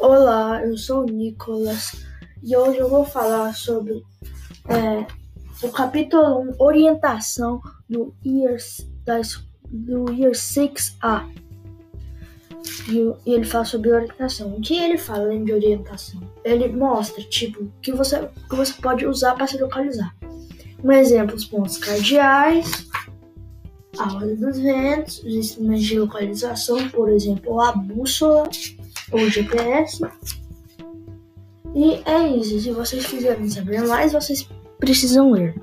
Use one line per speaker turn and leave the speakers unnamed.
Olá, eu sou o Nicolas e hoje eu vou falar sobre é, o capítulo 1, orientação do Year, das, do year 6A. E, ele fala sobre orientação. O que ele fala além de orientação? Ele mostra, tipo, que você, que você pode usar para se localizar. Um exemplo, os pontos cardeais, a hora dos ventos, os instrumentos de localização, por exemplo, a bússola ou GPS. E é isso. Se vocês quiserem saber mais, vocês precisam ler.